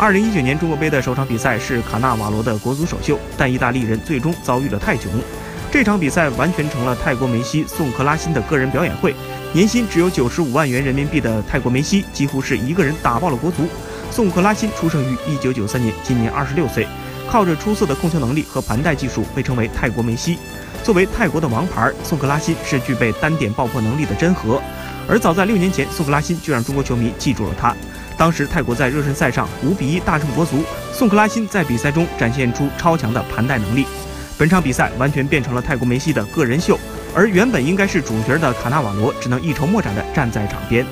二零一九年中国杯的首场比赛是卡纳瓦罗的国足首秀，但意大利人最终遭遇了泰囧。这场比赛完全成了泰国梅西宋克拉辛的个人表演会。年薪只有九十五万元人民币的泰国梅西，几乎是一个人打爆了国足。宋克拉辛出生于一九九三年，今年二十六岁，靠着出色的控球能力和盘带技术，被称为泰国梅西。作为泰国的王牌，宋克拉辛是具备单点爆破能力的真核。而早在六年前，宋克拉辛就让中国球迷记住了他。当时泰国在热身赛上五比一大胜国足，宋克拉辛在比赛中展现出超强的盘带能力。本场比赛完全变成了泰国梅西的个人秀，而原本应该是主角的卡纳瓦罗只能一筹莫展地站在场边。